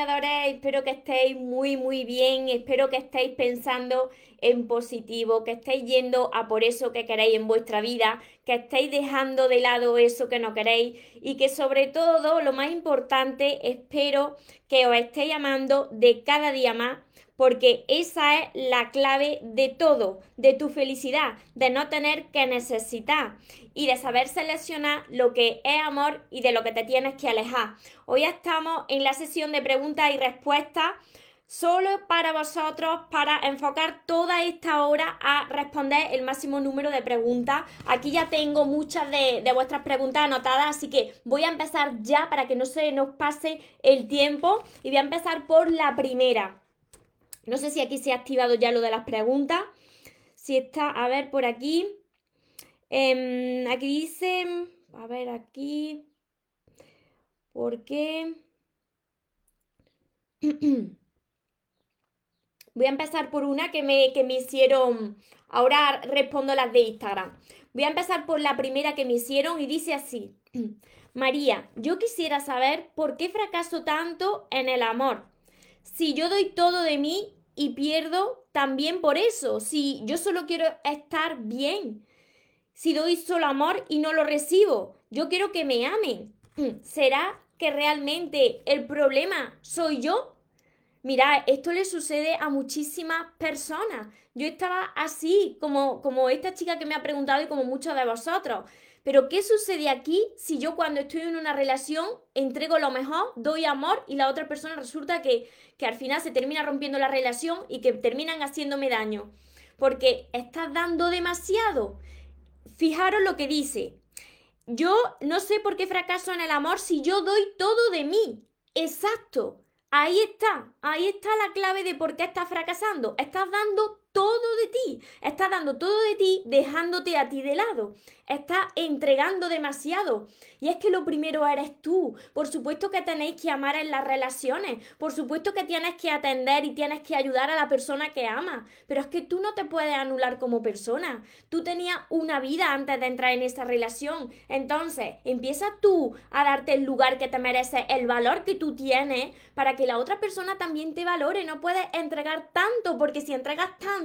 soñadores, espero que estéis muy muy bien, espero que estéis pensando en positivo, que estéis yendo a por eso que queréis en vuestra vida, que estéis dejando de lado eso que no queréis y que sobre todo, lo más importante, espero que os estéis amando de cada día más porque esa es la clave de todo, de tu felicidad, de no tener que necesitar y de saber seleccionar lo que es amor y de lo que te tienes que alejar. Hoy estamos en la sesión de preguntas y respuestas solo para vosotros, para enfocar toda esta hora a responder el máximo número de preguntas. Aquí ya tengo muchas de, vuestras preguntas anotadas, así que voy a empezar ya para que no se nos pase el tiempo y voy a empezar por la primera. No sé si aquí se ha activado ya lo de las preguntas. Si está, a ver, por aquí. Em, aquí dice, a ver, aquí. ¿Por qué? Voy a empezar por una que me, que me hicieron. Ahora respondo las de Instagram. Voy a empezar por la primera que me hicieron y dice así. María, yo quisiera saber por qué fracaso tanto en el amor si yo doy todo de mí y pierdo también por eso, si yo solo quiero estar bien, si doy solo amor y no lo recibo, yo quiero que me amen, ¿será que realmente el problema soy yo? Mira, esto le sucede a muchísimas personas. Yo estaba así, como, como esta chica que me ha preguntado y como muchos de vosotros. Pero ¿qué sucede aquí si yo cuando estoy en una relación entrego lo mejor, doy amor y la otra persona resulta que, que al final se termina rompiendo la relación y que terminan haciéndome daño? Porque estás dando demasiado. Fijaros lo que dice. Yo no sé por qué fracaso en el amor si yo doy todo de mí. Exacto. Ahí está, ahí está la clave de por qué estás fracasando. Estás dando todo de ti, estás dando todo de ti dejándote a ti de lado, estás entregando demasiado. Y es que lo primero eres tú. Por supuesto que tenéis que amar en las relaciones, por supuesto que tienes que atender y tienes que ayudar a la persona que amas, pero es que tú no te puedes anular como persona. Tú tenías una vida antes de entrar en esa relación. Entonces, empieza tú a darte el lugar que te merece, el valor que tú tienes para que la otra persona también te valore. No puedes entregar tanto porque si entregas tanto,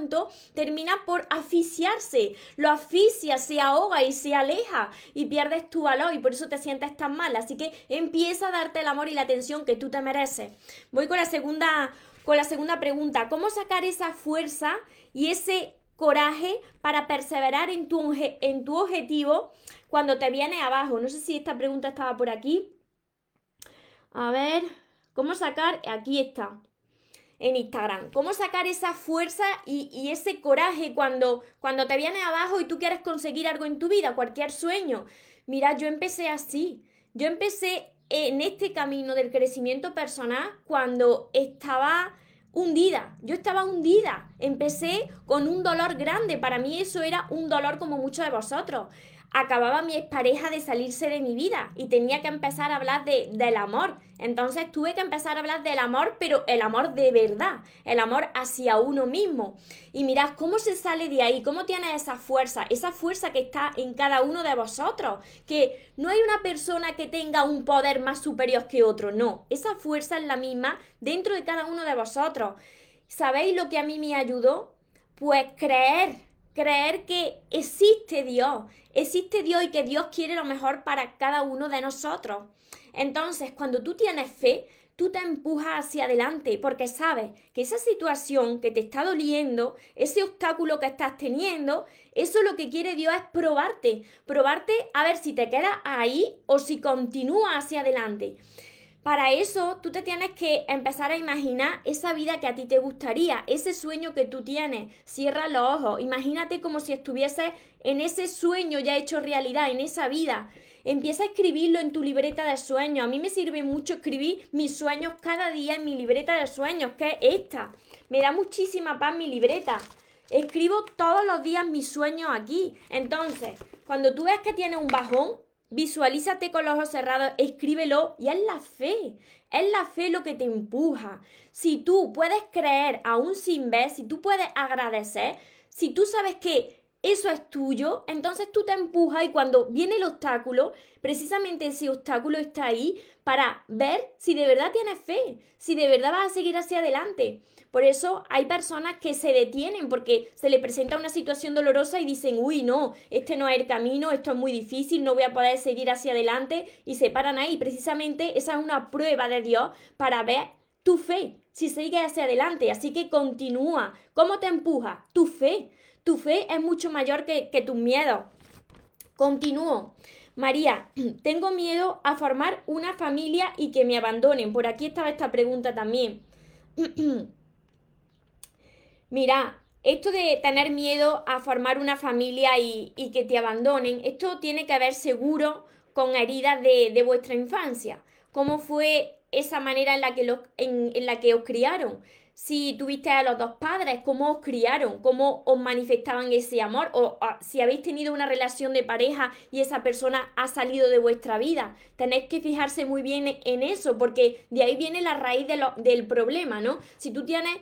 termina por asfixiarse. Lo asfixia, se ahoga y se aleja y pierdes tu valor y por eso te sientes tan mal. Así que empieza a darte el amor y la atención que tú te mereces. Voy con la segunda, con la segunda pregunta. ¿Cómo sacar esa fuerza y ese coraje para perseverar en tu, en tu objetivo cuando te viene abajo? No sé si esta pregunta estaba por aquí. A ver, ¿cómo sacar? Aquí está en Instagram. ¿Cómo sacar esa fuerza y, ese coraje cuando, cuando te viene abajo y tú quieres conseguir algo en tu vida, cualquier sueño? Mira, yo empecé así. Yo empecé en este camino del crecimiento personal cuando estaba hundida. Yo estaba hundida. Empecé con un dolor grande. Para mí eso era un dolor como muchos de vosotros acababa mi expareja de salirse de mi vida y tenía que empezar a hablar de, del amor. Entonces tuve que empezar a hablar del amor, pero el amor de verdad, el amor hacia uno mismo. Y mirad cómo se sale de ahí, cómo tiene esa fuerza, esa fuerza que está en cada uno de vosotros, que no hay una persona que tenga un poder más superior que otro, no, esa fuerza es la misma dentro de cada uno de vosotros. ¿Sabéis lo que a mí me ayudó? Pues creer creer que existe Dios, existe Dios y que Dios quiere lo mejor para cada uno de nosotros. Entonces, cuando tú tienes fe, tú te empujas hacia adelante porque sabes que esa situación que te está doliendo, ese obstáculo que estás teniendo, eso lo que quiere Dios es probarte, probarte a ver si te quedas ahí o si continúas hacia adelante. Para eso tú te tienes que empezar a imaginar esa vida que a ti te gustaría, ese sueño que tú tienes. Cierra los ojos, imagínate como si estuvieses en ese sueño ya hecho realidad, en esa vida. Empieza a escribirlo en tu libreta de sueños. A mí me sirve mucho escribir mis sueños cada día en mi libreta de sueños, que es esta. Me da muchísima paz mi libreta. Escribo todos los días mis sueños aquí. Entonces, cuando tú ves que tienes un bajón, visualízate con los ojos cerrados, escríbelo y es la fe. Es la fe lo que te empuja. Si tú puedes creer aún sin ver, si tú puedes agradecer, si tú sabes que eso es tuyo, entonces tú te empujas y cuando viene el obstáculo, precisamente ese obstáculo está ahí para ver si de verdad tienes fe, si de verdad vas a seguir hacia adelante. Por eso hay personas que se detienen porque se le presenta una situación dolorosa y dicen, uy, no, este no es el camino, esto es muy difícil, no voy a poder seguir hacia adelante y se paran ahí. Precisamente esa es una prueba de Dios para ver tu fe, si sigues hacia adelante. Así que continúa. ¿Cómo te empuja? Tu fe. Tu fe es mucho mayor que, que tus miedos. Continúo. María, tengo miedo a formar una familia y que me abandonen. Por aquí estaba esta pregunta también. Mira, esto de tener miedo a formar una familia y, que te abandonen, esto tiene que ver seguro con heridas de, vuestra infancia. ¿Cómo fue esa manera en la que, los, en la que os criaron? si tuviste a los dos padres, cómo os criaron, cómo os manifestaban ese amor, o, si habéis tenido una relación de pareja y esa persona ha salido de vuestra vida. Tenéis que fijarse muy bien en eso, porque de ahí viene la raíz del problema, ¿no? Si tú tienes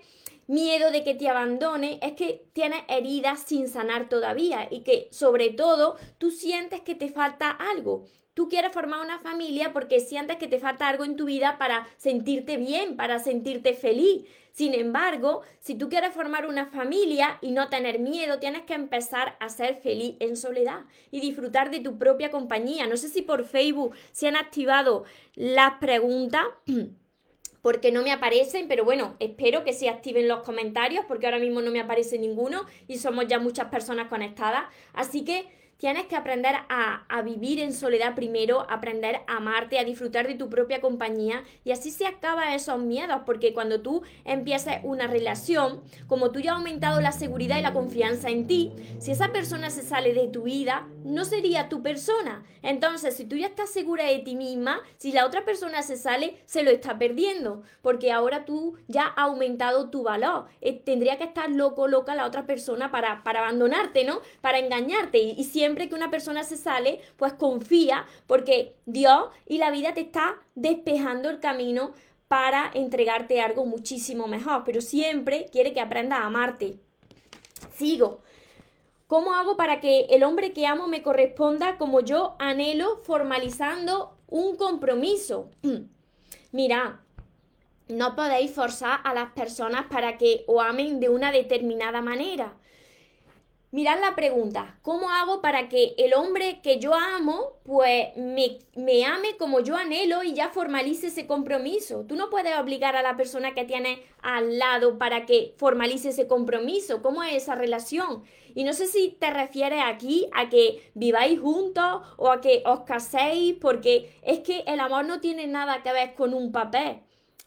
miedo de que te abandone, es que tienes heridas sin sanar todavía y que sobre todo tú sientes que te falta algo. Tú quieres formar una familia porque sientes que te falta algo en tu vida para sentirte bien, para sentirte feliz. Sin embargo, si tú quieres formar una familia y no tener miedo, tienes que empezar a ser feliz en soledad y disfrutar de tu propia compañía. No sé si por Facebook se han activado las preguntas. porque no me aparecen, pero bueno, espero que se activen los comentarios porque ahora mismo no me aparece ninguno y somos ya muchas personas conectadas. Así que tienes que aprender a, vivir en soledad primero, aprender a amarte, a disfrutar de tu propia compañía y así se acaban esos miedos, porque cuando tú empiezas una relación, como tú ya has aumentado la seguridad y la confianza en ti, si esa persona se sale de tu vida, no sería tu persona. Entonces, si tú ya estás segura de ti misma, si la otra persona se sale, se lo está perdiendo, porque ahora tú ya has aumentado tu valor. Eh, tendría que estar loco, loca la otra persona para, para abandonarte, ¿no? Para engañarte. Y, y siempre que una persona se sale, pues confía porque Dios y la vida te está despejando el camino para entregarte algo muchísimo mejor, pero siempre quiere que aprendas a amarte. Sigo. ¿Cómo hago para que el hombre que amo me corresponda como yo anhelo, formalizando un compromiso? Mira, no podéis forzar a las personas para que os amen de una determinada manera. Mirad la pregunta, ¿cómo hago para que el hombre que yo amo, pues me, me, ame como yo anhelo y ya formalice ese compromiso? Tú no puedes obligar a la persona que tienes al lado para que formalice ese compromiso. ¿Cómo es esa relación? Y no sé si te refieres aquí a que viváis juntos o a que os caséis, porque es que el amor no tiene nada que ver con un papel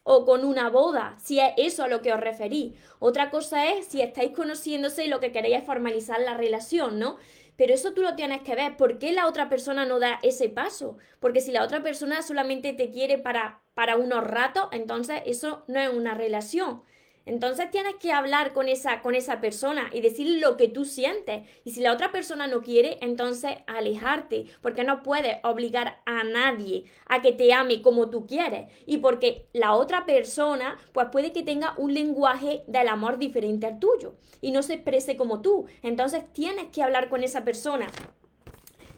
o con una boda, si es eso a lo que os referís. Otra cosa es si estáis conociéndose y lo que queréis es formalizar la relación, ¿no? Pero eso tú lo tienes que ver. ¿Por qué la otra persona no da ese paso? Porque si la otra persona solamente te quiere para, para unos ratos, entonces eso no es una relación. Entonces tienes que hablar con esa, con esa persona y decir lo que tú sientes. Y si la otra persona no quiere, entonces alejarte, porque no puedes obligar a nadie a que te ame como tú quieres. Y porque la otra persona, pues puede que tenga un lenguaje del amor diferente al tuyo y no se exprese como tú. Entonces tienes que hablar con esa persona.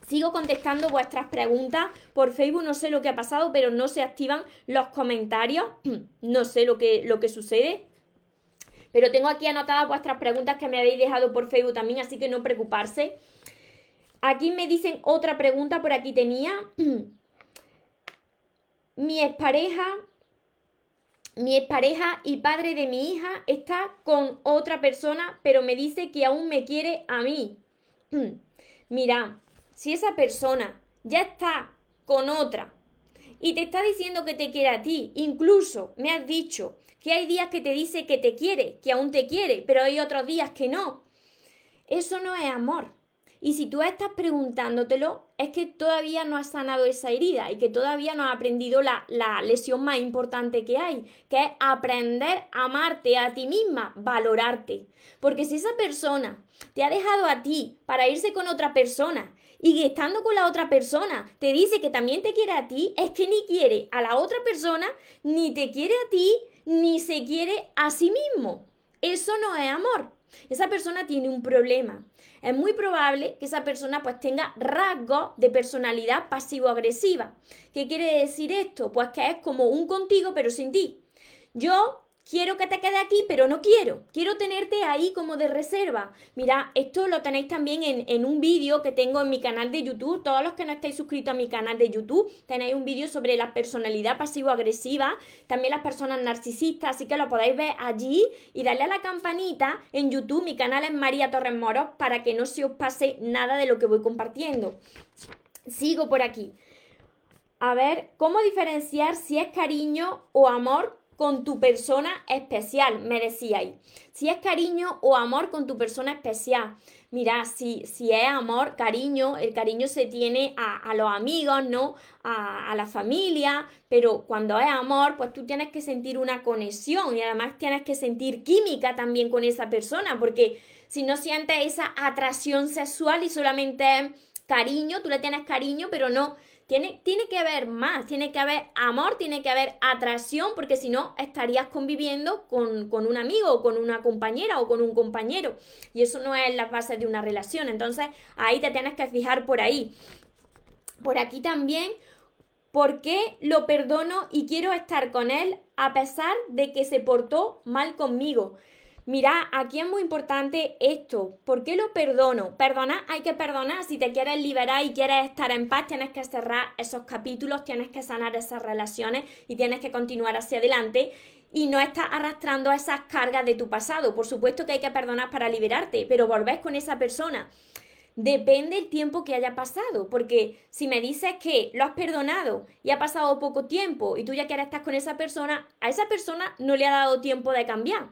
Sigo contestando vuestras preguntas por Facebook, no sé lo que ha pasado, pero no se activan los comentarios, no sé lo que, lo que sucede. Pero tengo aquí anotadas vuestras preguntas que me habéis dejado por Facebook también, así que no preocuparse. Aquí me dicen otra pregunta, por aquí tenía. mi expareja, mi expareja y padre de mi hija está con otra persona, pero me dice que aún me quiere a mí. Mira, si esa persona ya está con otra y te está diciendo que te quiere a ti, incluso me has dicho que hay días que te dice que te quiere, que aún te quiere, pero hay otros días que no. Eso no es amor. Y si tú estás preguntándotelo, es que todavía no has sanado esa herida y que todavía no has aprendido la, la, lesión más importante que hay, que es aprender a amarte a ti misma, valorarte. Porque si esa persona te ha dejado a ti para irse con otra persona y estando con la otra persona te dice que también te quiere a ti, es que ni quiere a la otra persona, ni te quiere a ti, ni se quiere a sí mismo. Eso no es amor. Esa persona tiene un problema es muy probable que esa persona pues tenga rasgos de personalidad pasivo-agresiva. ¿Qué quiere decir esto? Pues que es como un contigo pero sin ti. Yo quiero que te quede aquí, pero no quiero. Quiero tenerte ahí como de reserva. Mira, esto lo tenéis también en, un vídeo que tengo en mi canal de YouTube. Todos los que no estáis suscritos a mi canal de YouTube, tenéis un vídeo sobre la personalidad pasivo-agresiva, también las personas narcisistas, así que lo podéis ver allí y darle a la campanita en YouTube. Mi canal es María Torres Moros para que no se os pase nada de lo que voy compartiendo. Sigo por aquí. A ver, ¿cómo diferenciar si es cariño o amor con tu persona especial, me decíais. Si es cariño o amor con tu persona especial. Mira, si, si es amor, cariño, el cariño se tiene a, los amigos, ¿no? A, la familia, pero cuando es amor, pues tú tienes que sentir una conexión y además tienes que sentir química también con esa persona, porque si no sientes esa atracción sexual y solamente cariño, tú le tienes cariño, pero no tiene, que haber más, tiene que haber amor, tiene que haber atracción, porque si no estarías conviviendo con, con un amigo o con una compañera o con un compañero. Y eso no es la base de una relación. Entonces ahí te tienes que fijar por ahí. Por aquí también, ¿por qué lo perdono y quiero estar con él a pesar de que se portó mal conmigo? Mira, aquí es muy importante esto. ¿Por qué lo perdono? Perdonar, hay que perdonar. Si te quieres liberar y quieres estar en paz, tienes que cerrar esos capítulos, tienes que sanar esas relaciones y tienes que continuar hacia adelante y no estás arrastrando esas cargas de tu pasado. Por supuesto que hay que perdonar para liberarte, pero volvés con esa persona. Depende el tiempo que haya pasado, porque si me dices que lo has perdonado y ha pasado poco tiempo y tú ya quieres estar con esa persona, a esa persona no le ha dado tiempo de cambiar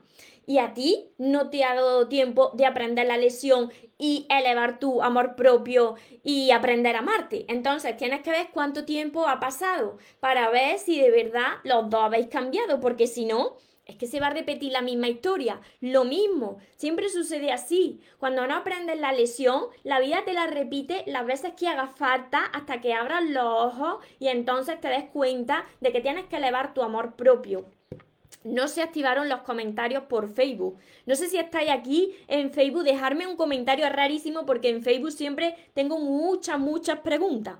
y a ti no te ha dado tiempo de aprender la lección y elevar tu amor propio y aprender a amarte. Entonces tienes que ver cuánto tiempo ha pasado para ver si de verdad los dos habéis cambiado, porque si no, es que se va a repetir la misma historia. Lo mismo, siempre sucede así. Cuando no aprendes la lesión, la vida te la repite las veces que haga falta hasta que abras los ojos y entonces te des cuenta de que tienes que elevar tu amor propio no se activaron los comentarios por Facebook. No sé si estáis aquí en Facebook, dejarme un comentario es rarísimo porque en Facebook siempre tengo muchas, muchas preguntas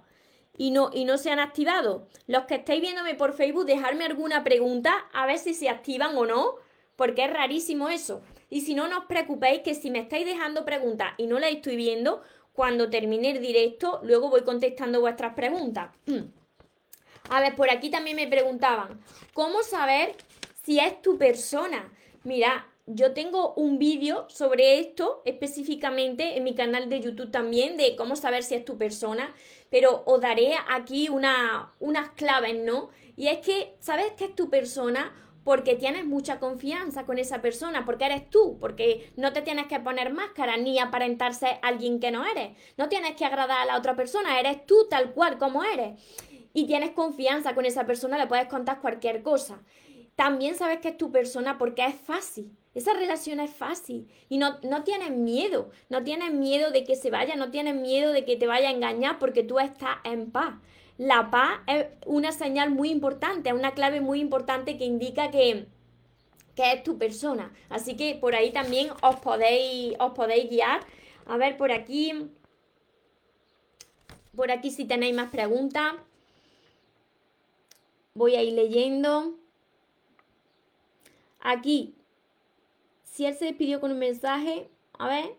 y no, y no se han activado. Los que estáis viéndome por Facebook, dejarme alguna pregunta a ver si se activan o no, porque es rarísimo eso. Y si no, no os preocupéis que si me estáis dejando preguntas y no las estoy viendo, cuando termine el directo, luego voy contestando vuestras preguntas. A ver, por aquí también me preguntaban, ¿cómo saber si es tu persona. Mira, yo tengo un vídeo sobre esto específicamente en mi canal de YouTube también, de cómo saber si es tu persona, pero os daré aquí una, unas claves, ¿no? Y es que, ¿sabes que es tu persona? Porque tienes mucha confianza con esa persona, porque eres tú, porque no te tienes que poner máscara ni aparentarse alguien que no eres. No tienes que agradar a la otra persona, eres tú tal cual como eres. Y tienes confianza con esa persona, le puedes contar cualquier cosa también sabes que es tu persona porque es fácil. Esa relación es fácil y no, no tienes miedo, no tienes miedo de que se vaya, no tienes miedo de que te vaya a engañar porque tú estás en paz. La paz es una señal muy importante, es una clave muy importante que indica que, que es tu persona. Así que por ahí también os podéis, os podéis guiar. A ver, por aquí, por aquí si tenéis más preguntas, voy a ir leyendo. Aquí, si él se despidió con un mensaje, a ver.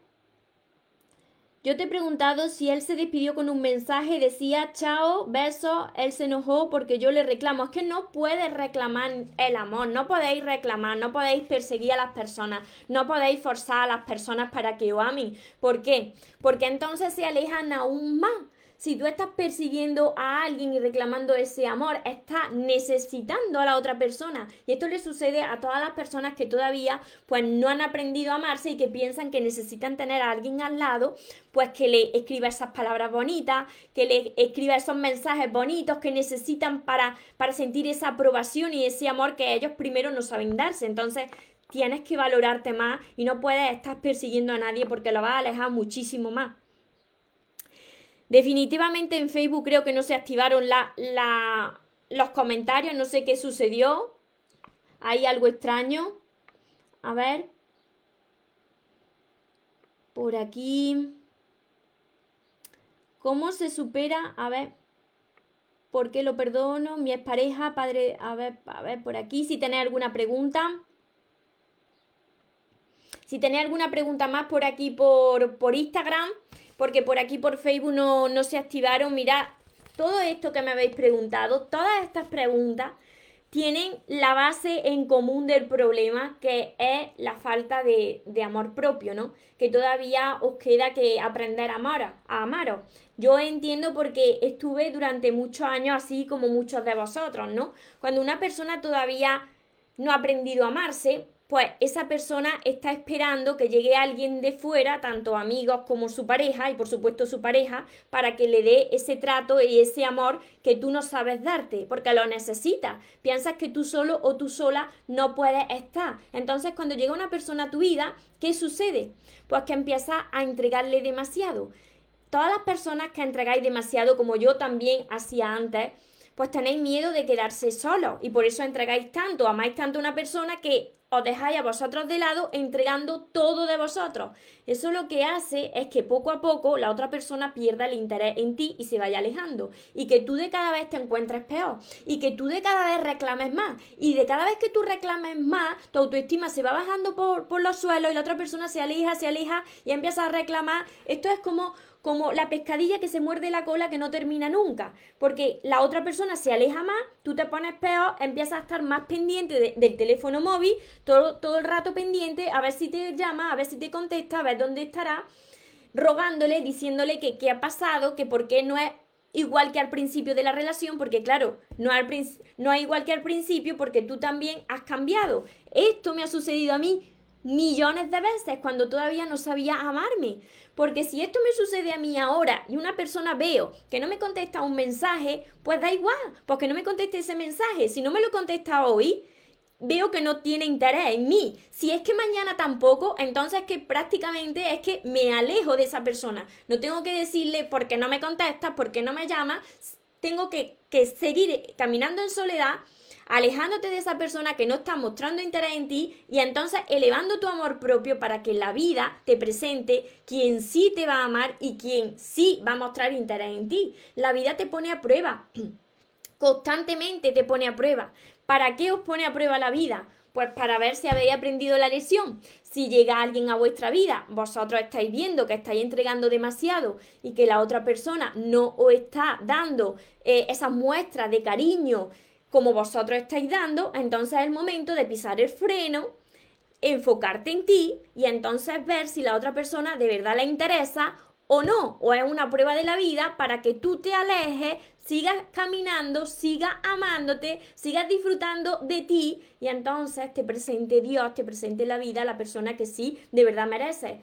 Yo te he preguntado si él se despidió con un mensaje, decía chao, beso, él se enojó porque yo le reclamo. Es que no puedes reclamar el amor, no podéis reclamar, no podéis perseguir a las personas, no podéis forzar a las personas para que os amen. ¿Por qué? Porque entonces se alejan aún más si tú estás persiguiendo a alguien y reclamando ese amor, estás necesitando a la otra persona. Y esto le sucede a todas las personas que todavía pues no han aprendido a amarse y que piensan que necesitan tener a alguien al lado, pues que le escriba esas palabras bonitas, que le escriba esos mensajes bonitos que necesitan para, para sentir esa aprobación y ese amor que ellos primero no saben darse. Entonces, tienes que valorarte más y no puedes estar persiguiendo a nadie porque lo vas a alejar muchísimo más. Definitivamente en Facebook creo que no se activaron los comentarios, no sé qué sucedió. Hay algo extraño. A ver. Por aquí. ¿Cómo se supera? A ver. ¿Por qué lo perdono? Mi expareja, padre. A ver, a ver, por aquí. Si tenéis alguna pregunta. Si tenéis alguna pregunta más por aquí por, por Instagram, porque por aquí por Facebook no, no se activaron. Mirad, todo esto que me habéis preguntado, todas estas preguntas tienen la base en común del problema, que es la falta de, amor propio, ¿no? Que todavía os queda que aprender a amar, a amaros. Yo entiendo porque estuve durante muchos años así como muchos de vosotros, ¿no? Cuando una persona todavía no ha aprendido a amarse, pues esa persona está esperando que llegue alguien de fuera, tanto amigos como su pareja, y por supuesto su pareja, para que le dé ese trato y ese amor que tú no sabes darte, porque lo necesitas. Piensas que tú solo o tú sola no puedes estar. Entonces, cuando llega una persona a tu vida, ¿qué sucede? Pues que empiezas a entregarle demasiado. Todas las personas que entregáis demasiado, como yo también hacía antes, pues tenéis miedo de quedarse solo y por eso entregáis tanto, amáis tanto a una persona que os dejáis a vosotros de lado entregando todo de vosotros. Eso lo que hace es que poco a poco la otra persona pierda el interés en ti y se vaya alejando. Y que tú de cada vez te encuentres peor. Y que tú de cada vez reclames más. Y de cada vez que tú reclames más, tu autoestima se va bajando por, por los suelos y la otra persona se aleja, se aleja y empieza a reclamar. Esto es como como la pescadilla que se muerde la cola que no termina nunca, porque la otra persona se aleja más, tú te pones peor, empiezas a estar más pendiente del teléfono móvil, todo, todo el rato pendiente, a ver si te llama, a ver si te contesta, a ver dónde estará, rogándole, diciéndole que qué ha pasado, que por qué no es igual que al principio de la relación, porque claro, no, al no es igual que al principio porque tú también has cambiado. Esto me ha sucedido a mí millones de veces cuando todavía no sabía amarme. Porque si esto me sucede a mí ahora y una persona veo que no me contesta un mensaje, pues da igual, porque no me conteste ese mensaje. Si no me lo contesta hoy, veo que no tiene interés en mí. Si es que mañana tampoco, entonces que prácticamente es que me alejo de esa persona. No tengo que decirle por qué no me contesta, por qué no me llama. Tengo que, que seguir caminando en soledad alejándote de esa persona que no está mostrando interés en ti y entonces elevando tu amor propio para que la vida te presente quien sí te va a amar y quien sí va a mostrar interés en ti. La vida te pone a prueba, constantemente te pone a prueba. ¿Para qué os pone a prueba la vida? Pues para ver si habéis aprendido la lección. Si llega alguien a vuestra vida, vosotros estáis viendo que estáis entregando demasiado y que la otra persona no os está dando eh, esas muestras de cariño, como vosotros estáis dando, entonces es el momento de pisar el freno, enfocarte en ti y entonces ver si la otra persona de verdad le interesa o no, o es una prueba de la vida para que tú te alejes, sigas caminando, sigas amándote, sigas disfrutando de ti y entonces te presente Dios, te presente la vida la persona que sí de verdad merece.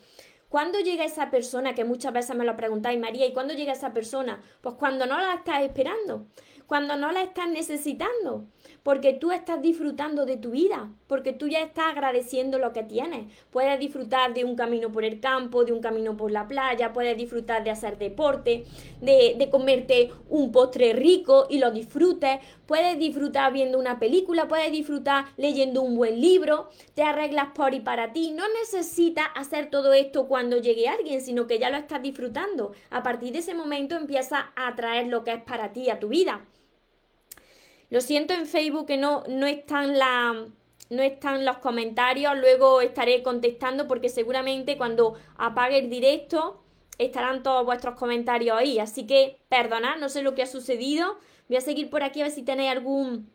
¿Cuándo llega esa persona? Que muchas veces me lo preguntáis, María, ¿y cuándo llega esa persona? Pues cuando no la estás esperando cuando no la estás necesitando, porque tú estás disfrutando de tu vida, porque tú ya estás agradeciendo lo que tienes. Puedes disfrutar de un camino por el campo, de un camino por la playa, puedes disfrutar de hacer deporte, de, de comerte un postre rico y lo disfrutes, puedes disfrutar viendo una película, puedes disfrutar leyendo un buen libro, te arreglas por y para ti. No necesitas hacer todo esto cuando llegue alguien, sino que ya lo estás disfrutando. A partir de ese momento empieza a atraer lo que es para ti a tu vida. Lo siento en Facebook que no, no están la, no están los comentarios, luego estaré contestando porque seguramente cuando apague el directo estarán todos vuestros comentarios ahí. Así que perdonad, no sé lo que ha sucedido. Voy a seguir por aquí a ver si tenéis algún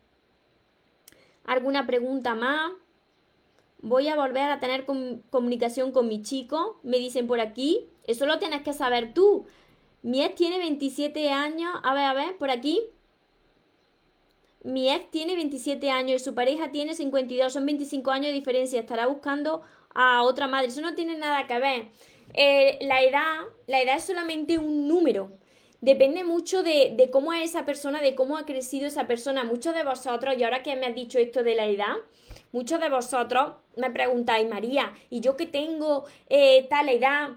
alguna pregunta más. Voy a volver a tener comunicación con mi chico, me dicen por aquí. Eso lo tienes que saber tú. Mi ex tiene 27 años. A ver, a ver, por aquí. Mi ex tiene 27 años y su pareja tiene 52. Son 25 años de diferencia. Estará buscando a otra madre. Eso no tiene nada que ver. Eh, la edad, la edad es solamente un número. Depende mucho de, de, cómo es esa persona, de cómo ha crecido esa persona. Muchos de vosotros, y ahora que me has dicho esto de la edad, muchos de vosotros me preguntáis, María, ¿y yo que tengo eh, tal edad?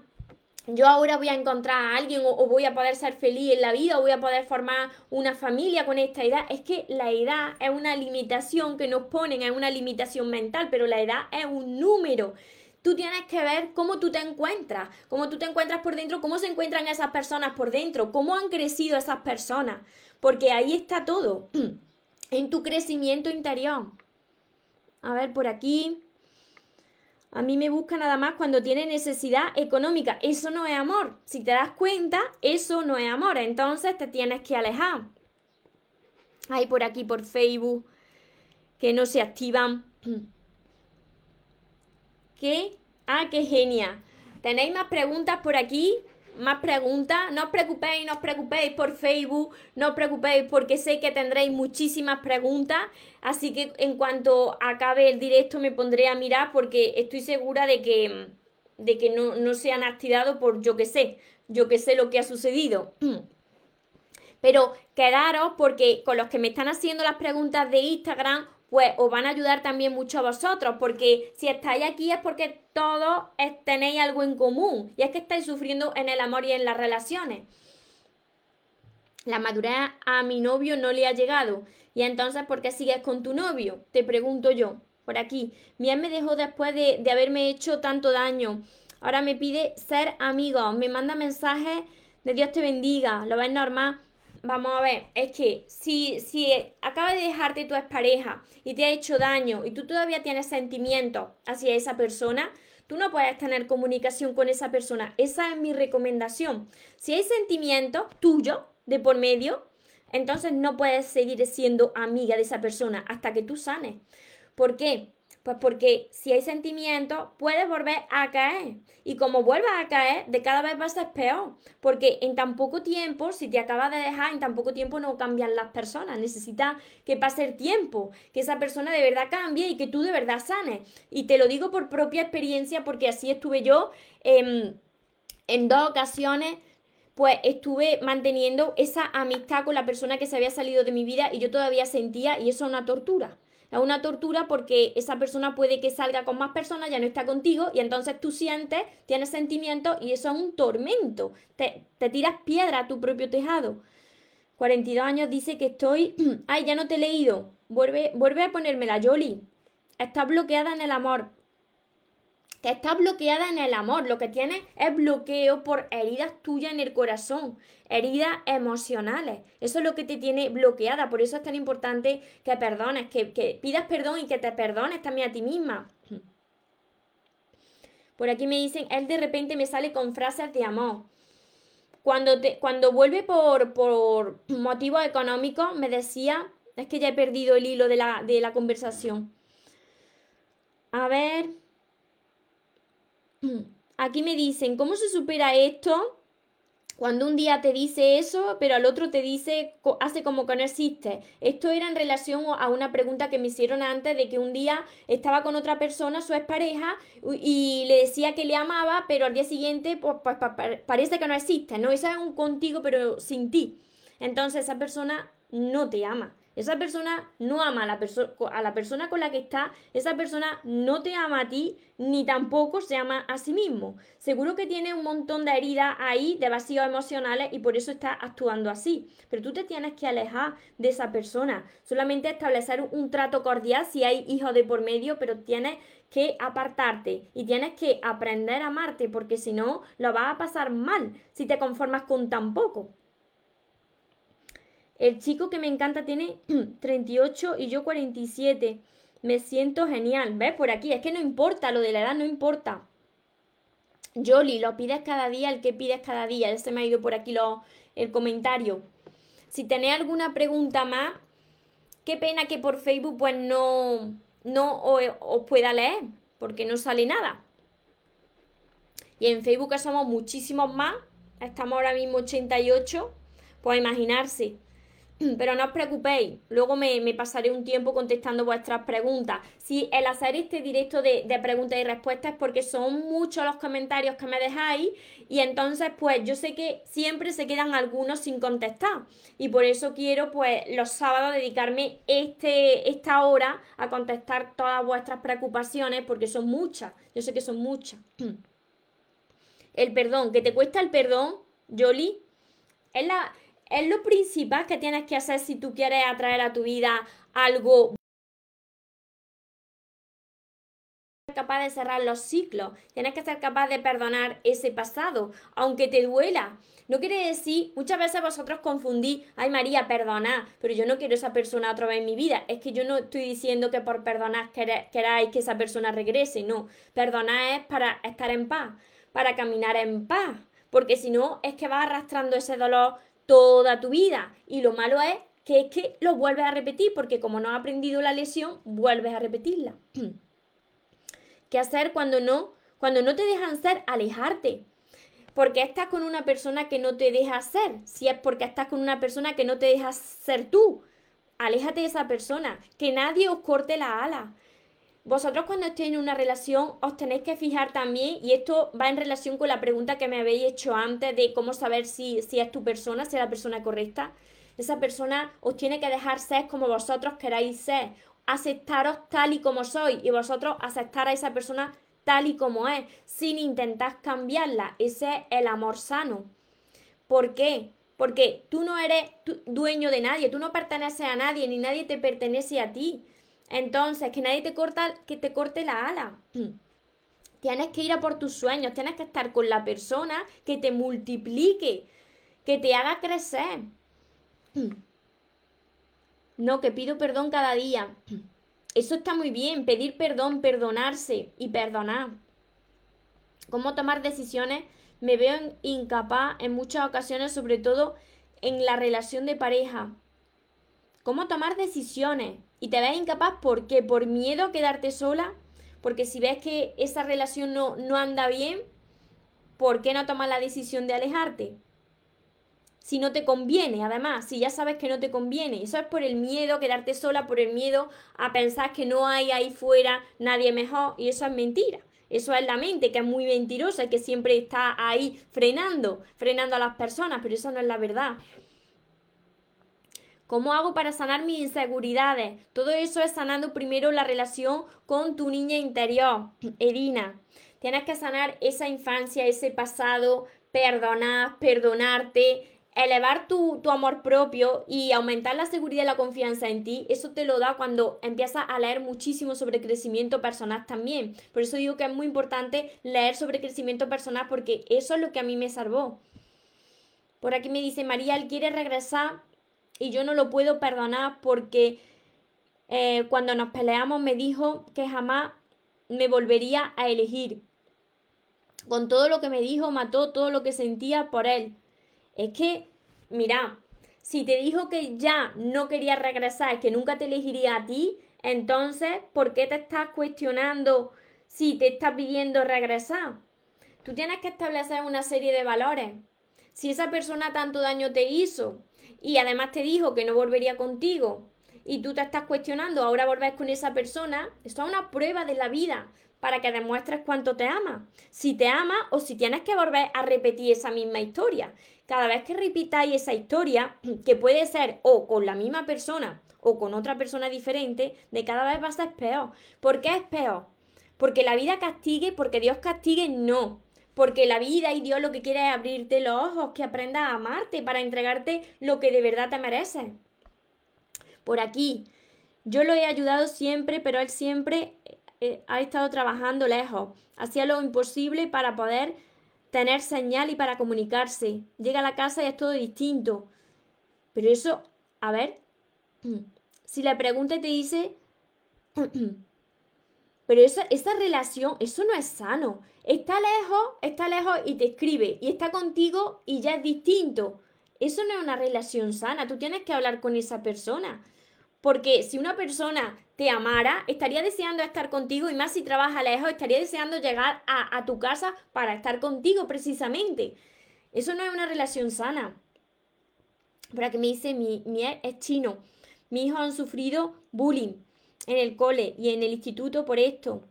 Yo ahora voy a encontrar a alguien o, voy a poder ser feliz en la vida o voy a poder formar una familia con esta edad. Es que la edad es una limitación que nos ponen, es una limitación mental, pero la edad es un número. Tú tienes que ver cómo tú te encuentras, cómo tú te encuentras por dentro, cómo se encuentran esas personas por dentro, cómo han crecido esas personas, porque ahí está todo, en tu crecimiento interior. A ver, por aquí. A mí me busca nada más cuando tiene necesidad económica. Eso no es amor. Si te das cuenta, eso no es amor. Entonces te tienes que alejar. Hay por aquí, por Facebook, que no se activan. ¿Qué? Ah, qué genia. ¿Tenéis más preguntas por aquí? Más preguntas. No os preocupéis, no os preocupéis por Facebook, no os preocupéis porque sé que tendréis muchísimas preguntas. Así que en cuanto acabe el directo me pondré a mirar porque estoy segura de que, de que no, no se han activado por yo que sé, yo que sé lo que ha sucedido. Pero quedaros porque con los que me están haciendo las preguntas de Instagram pues os van a ayudar también mucho a vosotros, porque si estáis aquí es porque todos tenéis algo en común, y es que estáis sufriendo en el amor y en las relaciones. La madurez a mi novio no le ha llegado, y entonces ¿por qué sigues con tu novio? Te pregunto yo, por aquí. Mi me dejó después de, de haberme hecho tanto daño. Ahora me pide ser amigo, me manda mensajes de Dios te bendiga, lo ves normal vamos a ver, es que si, si acaba de dejarte tu expareja y te ha hecho daño y tú todavía tienes sentimientos hacia esa persona, tú no puedes tener comunicación con esa persona. Esa es mi recomendación. Si hay sentimientos tuyos de por medio, entonces no puedes seguir siendo amiga de esa persona hasta que tú sanes. ¿Por qué? Pues porque si hay sentimientos, puedes volver a caer. Y como vuelvas a caer, de cada vez va a ser peor. Porque en tan poco tiempo, si te acabas de dejar, en tan poco tiempo no cambian las personas. Necesita que pase el tiempo, que esa persona de verdad cambie y que tú de verdad sanes. Y te lo digo por propia experiencia, porque así estuve yo en dos ocasiones pues estuve manteniendo esa amistad con la persona que se había salido de mi vida y yo todavía sentía, y eso es una tortura. Es una tortura porque esa persona puede que salga con más personas, ya no está contigo y entonces tú sientes, tienes sentimientos y eso es un tormento. Te, tiras piedra a tu propio tejado. 42 años dice que estoy... Ay, ya no te he leído. Vuelve, vuelve a ponérmela, Jolly. Está bloqueada en el amor que está bloqueada en el amor, lo que tiene es bloqueo por heridas tuyas en el corazón, heridas emocionales. Eso es lo que te tiene bloqueada, por eso es tan importante que perdones, que, pidas perdón y que te perdones también a ti misma. Por aquí me dicen, él de repente me sale con frases de amor. Cuando, te, cuando vuelve por, por motivos económicos, me decía, es que ya he perdido el hilo de la, de la conversación. A ver, Aquí me dicen, ¿cómo se supera esto? Cuando un día te dice eso, pero al otro te dice, hace como que no existe. Esto era en relación a una pregunta que me hicieron antes de que un día estaba con otra persona, su expareja, y le decía que le amaba, pero al día siguiente parece que no existe, ¿no? Esa es un contigo, pero sin ti. Entonces esa persona no te ama. Esa persona no ama a la, persona con la que está, esa persona no te ama a ti, ni tampoco se ama a sí mismo. Seguro que tiene un montón de heridas ahí, de vacíos emocionales, y por eso está actuando así. Pero tú te tienes que alejar de esa persona. Solamente establecer un trato cordial si hay hijos de por medio, pero tienes que apartarte y tienes que aprender a amarte, porque si no, lo vas a pasar mal si te conformas con tan poco. El chico que me encanta tiene 38 y yo 47. Me siento genial. ¿Ves? Por aquí. Es que no importa, lo de la edad no importa. Jolly, lo pides cada día, el que pides cada día. Ese me ha ido por aquí lo, el comentario. Si tenéis alguna pregunta más, qué pena que por Facebook pues no, no os pueda leer, porque no sale nada. Y en Facebook somos muchísimos más, estamos ahora mismo 88, pues imaginarse. Pero no os preocupéis, luego me, pasaré un tiempo contestando vuestras preguntas. Si el hacer este directo de, de, preguntas y respuestas es porque son muchos los comentarios que me dejáis y entonces pues yo sé que siempre se quedan algunos sin contestar y por eso quiero pues los sábados dedicarme este, esta hora a contestar todas vuestras preocupaciones porque son muchas, yo sé que son muchas. El perdón, que te cuesta el perdón, Jolie, es la es lo principal que tienes que hacer si tú quieres atraer a tu vida algo capaz de cerrar los ciclos, tienes que ser capaz de perdonar ese pasado, aunque te duela. No quiere decir, muchas veces vosotros confundís, ay María, perdona, pero yo no quiero esa persona otra vez en mi vida. Es que yo no estoy diciendo que por perdonar queráis que esa persona regrese, no. Perdonar es para estar en paz, para caminar en paz, porque si no es que vas arrastrando ese dolor toda tu vida. Y lo malo es que es que lo vuelves a repetir, porque como no has aprendido la lesión, vuelves a repetirla. ¿Qué hacer cuando no? Cuando no te dejan ser, alejarte. Porque estás con una persona que no te deja ser. Si es porque estás con una persona que no te deja ser tú, aléjate de esa persona. Que nadie os corte la ala. Vosotros cuando estéis en una relación os tenéis que fijar también, y esto va en relación con la pregunta que me habéis hecho antes de cómo saber si, si es tu persona, si es la persona correcta. Esa persona os tiene que dejar ser como vosotros queráis ser, aceptaros tal y como sois y vosotros aceptar a esa persona tal y como es, sin intentar cambiarla. Ese es el amor sano. ¿Por qué? Porque tú no eres dueño de nadie, tú no perteneces a nadie, ni nadie te pertenece a ti. Entonces, que nadie te corta, que te corte la ala. Tienes que ir a por tus sueños, tienes que estar con la persona que te multiplique, que te haga crecer. No, que pido perdón cada día. Eso está muy bien, pedir perdón, perdonarse y perdonar. ¿Cómo tomar decisiones? Me veo incapaz en muchas ocasiones, sobre todo en la relación de pareja. ¿Cómo tomar decisiones? y te ves incapaz, ¿por qué? Por miedo a quedarte sola, porque si ves que esa relación no, no anda bien, ¿por qué no tomas la decisión de alejarte? Si no te conviene, además, si ya sabes que no te conviene, eso es por el miedo a quedarte sola, por el miedo a pensar que no hay ahí fuera nadie mejor, y eso es mentira. Eso es la mente, que es muy mentirosa y que siempre está ahí frenando, frenando a las personas, pero eso no es la verdad. ¿Cómo hago para sanar mis inseguridades? Todo eso es sanando primero la relación con tu niña interior, Edina. Tienes que sanar esa infancia, ese pasado, perdonar, perdonarte, elevar tu, tu, amor propio y aumentar la seguridad y la confianza en ti, eso te lo da cuando empiezas a leer muchísimo sobre crecimiento personal también. Por eso digo que es muy importante leer sobre crecimiento personal porque eso es lo que a mí me salvó. Por aquí me dice María, él quiere regresar y yo no lo puedo perdonar porque eh, cuando nos peleamos me dijo que jamás me volvería a elegir. Con todo lo que me dijo, mató todo lo que sentía por él. Es que, mira, si te dijo que ya no quería regresar, que nunca te elegiría a ti, entonces, ¿por qué te estás cuestionando si te está pidiendo regresar? Tú tienes que establecer una serie de valores. Si esa persona tanto daño te hizo, y además te dijo que no volvería contigo y tú te estás cuestionando ahora volver con esa persona, esto es una prueba de la vida para que demuestres cuánto te ama. Si te ama o si tienes que volver a repetir esa misma historia. Cada vez que repitáis esa historia, que puede ser o con la misma persona o con otra persona diferente, de cada vez va a ser peor. ¿Por qué es peor? Porque la vida castigue, porque Dios castigue, no. Porque la vida y Dios lo que quiere es abrirte los ojos, que aprendas a amarte para entregarte lo que de verdad te mereces. Por aquí, yo lo he ayudado siempre, pero él siempre eh, ha estado trabajando lejos. Hacía lo imposible para poder tener señal y para comunicarse. Llega a la casa y es todo distinto. Pero eso, a ver, si le pregunta te dice, pero esa, relación, eso no es sano. Está lejos, está lejos y te escribe. Y está contigo y ya es distinto. Eso no es una relación sana. Tú tienes que hablar con esa persona. Porque si una persona te amara, estaría deseando estar contigo y más si trabaja lejos, estaría deseando llegar a, tu casa para estar contigo precisamente. Eso no es una relación sana. Por aquí me dice, mi, mi es chino. Mis hijos han sufrido bullying en el cole y en el instituto por esto.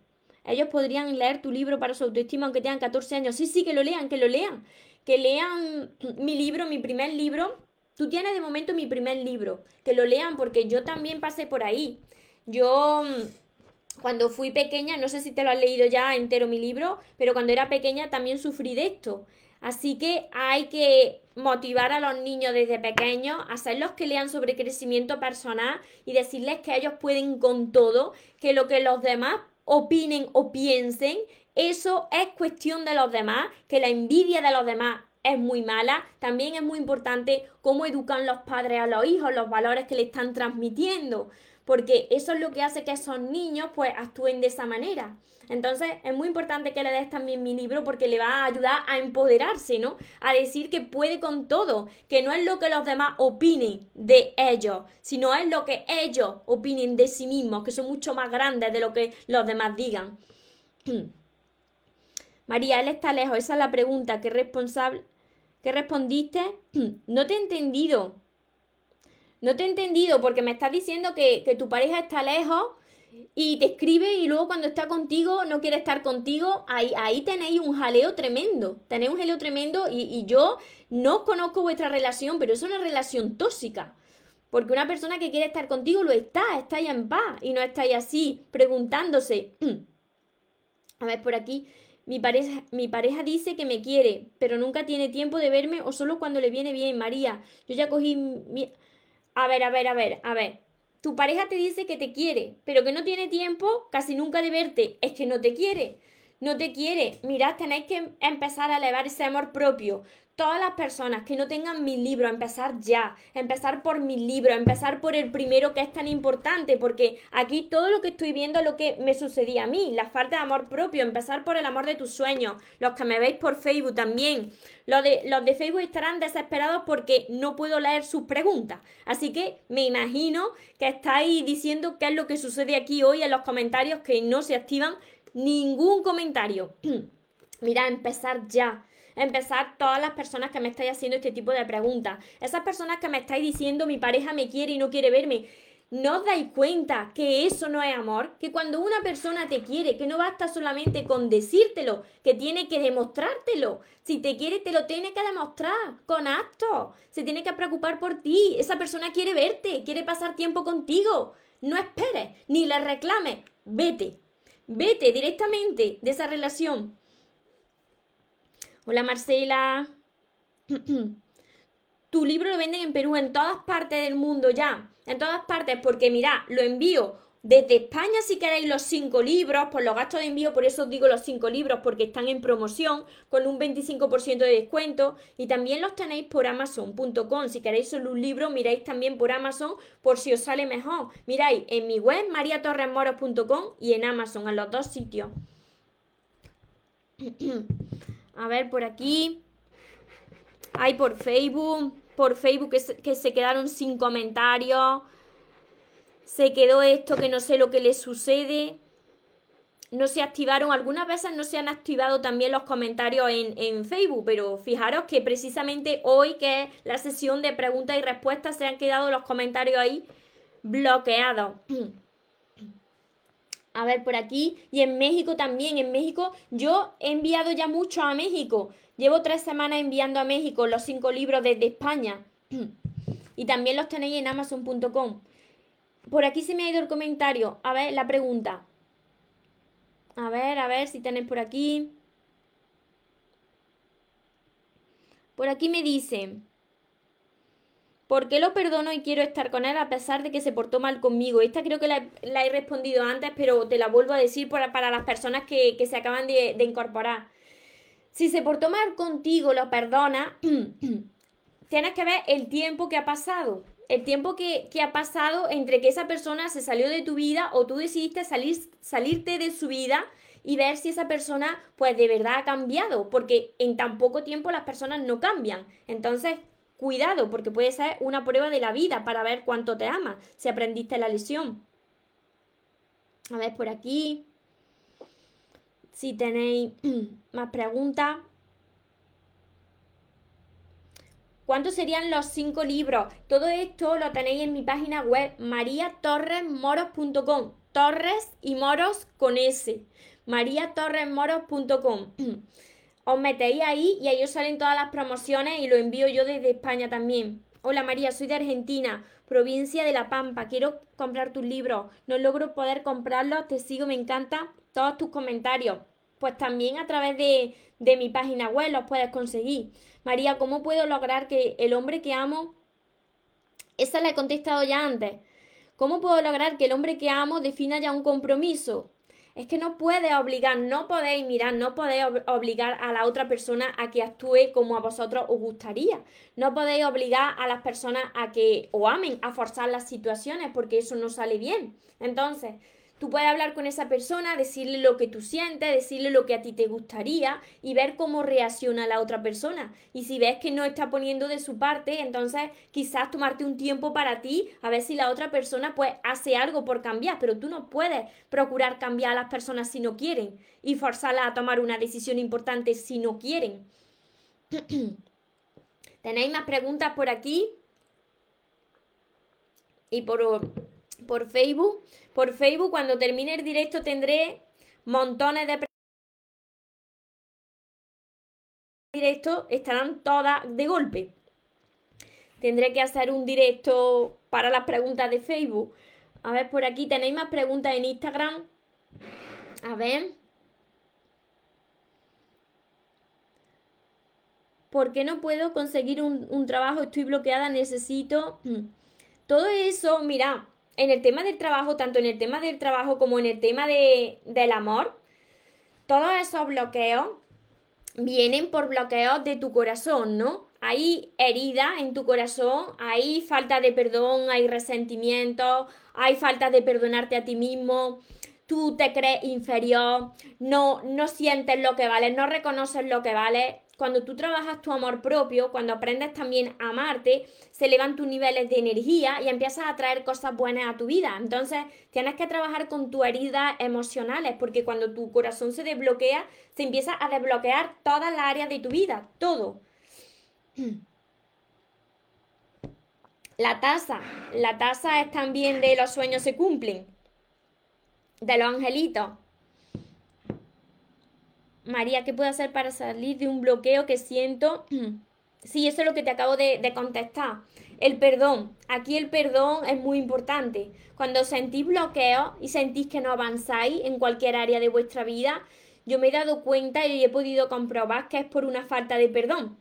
Ellos podrían leer tu libro para su autoestima aunque tengan 14 años. Sí, sí, que lo lean, que lo lean. Que lean mi libro, mi primer libro. Tú tienes de momento mi primer libro. Que lo lean porque yo también pasé por ahí. Yo cuando fui pequeña, no sé si te lo has leído ya entero mi libro, pero cuando era pequeña también sufrí de esto. Así que hay que motivar a los niños desde pequeños, hacerlos que lean sobre crecimiento personal y decirles que ellos pueden con todo, que lo que los demás opinen o piensen, eso es cuestión de los demás, que la envidia de los demás es muy mala. También es muy importante cómo educan los padres a los hijos, los valores que le están transmitiendo porque eso es lo que hace que esos niños pues actúen de esa manera. Entonces es muy importante que le des también mi libro porque le va a ayudar a empoderarse, ¿no? A decir que puede con todo, que no es lo que los demás opinen de ellos, sino es lo que ellos opinen de sí mismos, que son mucho más grandes de lo que los demás digan. María, él está lejos, esa es la pregunta, ¿qué responsable? ¿Qué respondiste? no te he entendido. No te he entendido porque me estás diciendo que, tu pareja está lejos y te escribe y luego cuando está contigo no quiere estar contigo. Ahí, ahí tenéis un jaleo tremendo. Tenéis un jaleo tremendo y, y yo no conozco vuestra relación, pero es una relación tóxica. Porque una persona que quiere estar contigo lo está, está ya en paz y no estáis así preguntándose. A ver, por aquí. Mi pareja, mi pareja dice que me quiere, pero nunca tiene tiempo de verme o solo cuando le viene bien. María, yo ya cogí mi... A ver, a ver, a ver, a ver. Tu pareja te dice que te quiere, pero que no tiene tiempo casi nunca de verte. Es que no te quiere. No te quiere. Mirad, tenéis que empezar a elevar ese amor propio todas las personas que no tengan mi libro, empezar ya, empezar por mi libro, empezar por el primero que es tan importante, porque aquí todo lo que estoy viendo es lo que me sucedía a mí, la falta de amor propio, empezar por el amor de tus sueños, los que me veis por Facebook también. Los de, los de Facebook estarán desesperados porque no puedo leer sus preguntas. Así que me imagino que estáis diciendo qué es lo que sucede aquí hoy en los comentarios que no se activan ningún comentario. Mira, empezar ya empezar todas las personas que me estáis haciendo este tipo de preguntas. Esas personas que me estáis diciendo mi pareja me quiere y no quiere verme. ¿No os dais cuenta que eso no es amor? Que cuando una persona te quiere, que no basta solamente con decírtelo, que tiene que demostrártelo. Si te quiere, te lo tiene que demostrar con actos. Se tiene que preocupar por ti. Esa persona quiere verte, quiere pasar tiempo contigo. No esperes, ni le reclames. Vete. Vete directamente de esa relación. Hola Marcela. tu libro lo venden en Perú, en todas partes del mundo ya. En todas partes, porque mira, lo envío desde España si queréis los cinco libros, por los gastos de envío, por eso os digo los cinco libros, porque están en promoción con un 25% de descuento. Y también los tenéis por amazon.com. Si queréis solo un libro, miráis también por Amazon por si os sale mejor. Miráis en mi web, mariatorresmoros.com y en Amazon, en los dos sitios. A ver, por aquí. Hay por Facebook. Por Facebook que se, quedaron sin comentarios. Se quedó esto que no sé lo que le sucede. No se activaron, algunas veces no se han activado también los comentarios en, en Facebook, pero fijaros que precisamente hoy, que es la sesión de preguntas y respuestas, se han quedado los comentarios ahí bloqueados. A ver, por aquí. Y en México también. En México yo he enviado ya mucho a México. Llevo tres semanas enviando a México los cinco libros desde España. y también los tenéis en amazon.com. Por aquí se me ha ido el comentario. A ver, la pregunta. A ver, a ver si tenéis por aquí. Por aquí me dice. ¿Por qué lo perdono y quiero estar con él a pesar de que se portó mal conmigo? Esta creo que la, he respondido antes, pero te la vuelvo a decir para, para las personas que, se acaban de, incorporar. Si se portó mal contigo, lo perdona, tienes que ver el tiempo que ha pasado. El tiempo que, ha pasado entre que esa persona se salió de tu vida o tú decidiste salir, salirte de su vida y ver si esa persona pues de verdad ha cambiado, porque en tan poco tiempo las personas no cambian. Entonces, Cuidado, porque puede ser una prueba de la vida para ver cuánto te ama, si aprendiste la lesión. A ver, por aquí. Si tenéis más preguntas. ¿Cuántos serían los cinco libros? Todo esto lo tenéis en mi página web mariatorresmoros.com. Torres y moros con S. mariatorresmoros.com. Os metéis ahí y ahí os salen todas las promociones y lo envío yo desde España también. Hola María, soy de Argentina, provincia de La Pampa. Quiero comprar tus libros. No logro poder comprarlos. Te sigo, me encantan todos tus comentarios. Pues también a través de, de mi página web los puedes conseguir. María, ¿cómo puedo lograr que el hombre que amo... Esa la he contestado ya antes. ¿Cómo puedo lograr que el hombre que amo defina ya un compromiso? Es que no puede obligar, no podéis mirar, no podéis obligar a la otra persona a que actúe como a vosotros os gustaría. No podéis obligar a las personas a que os amen, a forzar las situaciones, porque eso no sale bien. Entonces, Tú puedes hablar con esa persona, decirle lo que tú sientes, decirle lo que a ti te gustaría y ver cómo reacciona la otra persona. Y si ves que no está poniendo de su parte, entonces quizás tomarte un tiempo para ti, a ver si la otra persona pues hace algo por cambiar, pero tú no puedes procurar cambiar a las personas si no quieren y forzarlas a tomar una decisión importante si no quieren. ¿Tenéis más preguntas por aquí? Y por por Facebook. Por Facebook, cuando termine el directo, tendré montones de directo estarán todas de golpe. Tendré que hacer un directo para las preguntas de Facebook. A ver, por aquí tenéis más preguntas en Instagram. A ver. ¿Por qué no puedo conseguir un, un trabajo? Estoy bloqueada, necesito... Todo eso, mira, en el tema del trabajo, tanto en el tema del trabajo como en el tema de, del amor, todos esos bloqueos vienen por bloqueos de tu corazón, ¿no? Hay herida en tu corazón, hay falta de perdón, hay resentimiento, hay falta de perdonarte a ti mismo, tú te crees inferior, no, no sientes lo que vale, no reconoces lo que vale cuando tú trabajas tu amor propio, cuando aprendes también a amarte, se elevan tus niveles de energía y empiezas a traer cosas buenas a tu vida. Entonces, tienes que trabajar con tus heridas emocionales, porque cuando tu corazón se desbloquea, se empieza a desbloquear todas las áreas de tu vida, todo. La tasa, la tasa es también de los sueños se cumplen, de los angelitos. María, ¿qué puedo hacer para salir de un bloqueo que siento? Sí, eso es lo que te acabo de, contestar. El perdón. Aquí el perdón es muy importante. Cuando sentís bloqueo y sentís que no avanzáis en cualquier área de vuestra vida, yo me he dado cuenta y he podido comprobar que es por una falta de perdón.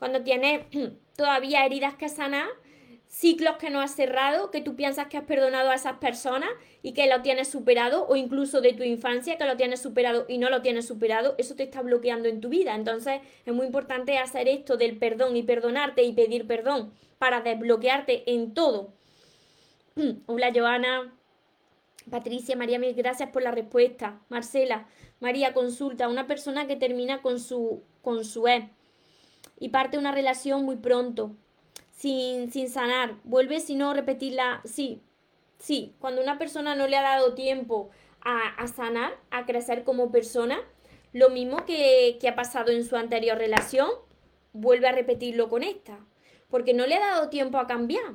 Cuando tienes todavía heridas que sanar, ciclos que no has cerrado, que tú piensas que has perdonado a esas personas y que lo tienes superado, o incluso de tu infancia que lo tienes superado y no lo tienes superado, eso te está bloqueando en tu vida. Entonces es muy importante hacer esto del perdón y perdonarte y pedir perdón para desbloquearte en todo. Hola Joana, Patricia, María, mil gracias por la respuesta. Marcela, María, consulta, una persona que termina con su, con su ex y parte una relación muy pronto sin, sin sanar. Vuelve si no repetirla. Sí, sí. Cuando una persona no le ha dado tiempo a, a sanar, a crecer como persona, lo mismo que, que ha pasado en su anterior relación, vuelve a repetirlo con esta. Porque no le ha dado tiempo a cambiar.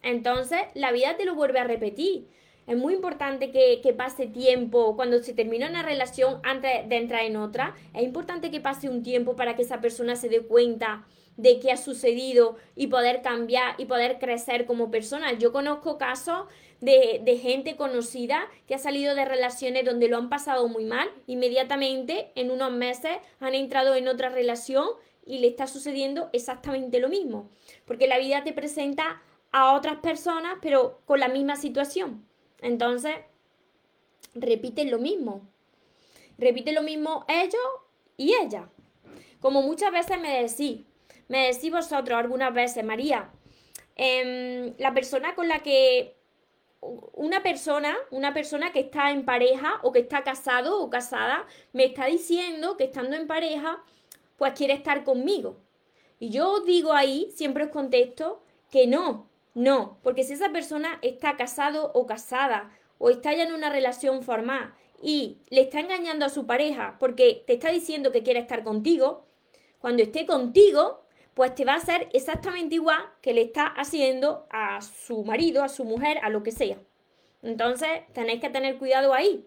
Entonces, la vida te lo vuelve a repetir. Es muy importante que, que, pase tiempo cuando se termina una relación antes de entrar en otra. Es importante que pase un tiempo para que esa persona se dé cuenta de qué ha sucedido y poder cambiar y poder crecer como persona. Yo conozco casos de, de, gente conocida que ha salido de relaciones donde lo han pasado muy mal, inmediatamente en unos meses han entrado en otra relación y le está sucediendo exactamente lo mismo, porque la vida te presenta a otras personas pero con la misma situación. Entonces, repiten lo mismo. Repiten lo mismo ellos y ella. Como muchas veces me decís, me decís vosotros algunas veces, María, em, la persona con la que una persona, una persona que está en pareja o que está casado o casada, me está diciendo que estando en pareja, pues quiere estar conmigo. Y yo os digo ahí, siempre os contesto que no, no, porque si esa persona está casado o casada o está ya en una relación formal y le está engañando a su pareja porque te está diciendo que quiere estar contigo, cuando esté contigo, pues te va a hacer exactamente igual que le está haciendo a su marido, a su mujer, a lo que sea. Entonces, tenéis que tener cuidado ahí.